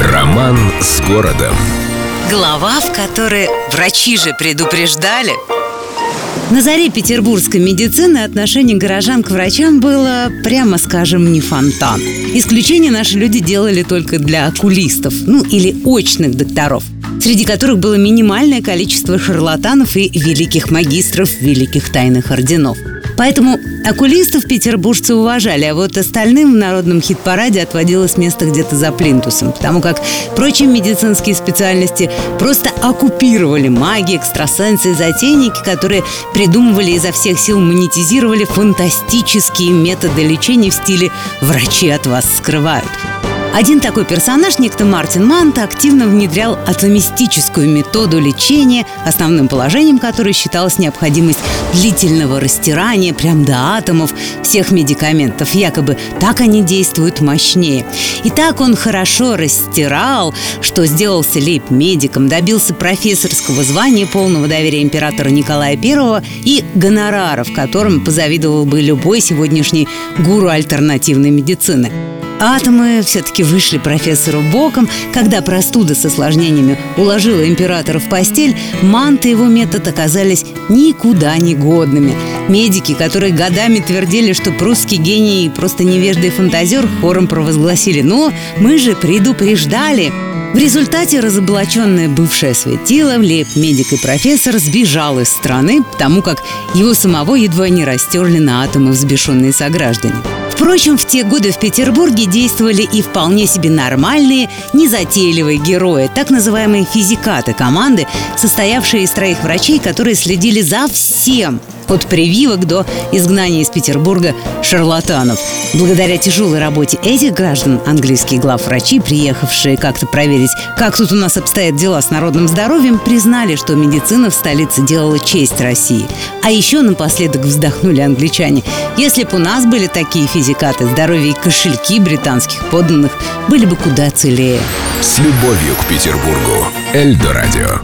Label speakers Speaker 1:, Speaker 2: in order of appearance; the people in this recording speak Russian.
Speaker 1: Роман с городом.
Speaker 2: Глава, в которой врачи же предупреждали. На заре петербургской медицины отношение горожан к врачам было, прямо скажем, не фонтан. Исключение наши люди делали только для окулистов, ну или очных докторов среди которых было минимальное количество шарлатанов и великих магистров великих тайных орденов – Поэтому окулистов петербуржцы уважали, а вот остальным в народном хит-параде отводилось место где-то за плинтусом, потому как прочие медицинские специальности просто оккупировали маги, экстрасенсы и затейники, которые придумывали изо всех сил монетизировали фантастические методы лечения в стиле «врачи от вас скрывают». Один такой персонаж, некто Мартин Мант, активно внедрял атомистическую методу лечения, основным положением которой считалась необходимость длительного растирания прям до атомов всех медикаментов. Якобы так они действуют мощнее. И так он хорошо растирал, что сделался лейб-медиком, добился профессорского звания, полного доверия императора Николая I и гонораров, которым позавидовал бы любой сегодняшний гуру альтернативной медицины. Атомы все-таки вышли профессору боком. Когда простуда с осложнениями уложила императора в постель, манты его метод оказались никуда не годными. Медики, которые годами твердили, что прусский гений просто невежда и фантазер, хором провозгласили «Но мы же предупреждали!» В результате разоблаченное бывшее светило, лейб-медик и профессор сбежал из страны, потому как его самого едва не растерли на атомы взбешенные сограждане. Впрочем, в те годы в Петербурге действовали и вполне себе нормальные, незатейливые герои, так называемые физикаты команды, состоявшие из троих врачей, которые следили за всем – от прививок до изгнания из Петербурга шарлатанов. Благодаря тяжелой работе этих граждан английские главврачи, приехавшие как-то проверить, как тут у нас обстоят дела с народным здоровьем, признали, что медицина в столице делала честь России. А еще напоследок вздохнули англичане. Если бы у нас были такие физикаты, здоровье и кошельки британских подданных были бы куда целее.
Speaker 1: С любовью к Петербургу. Эльдо радио.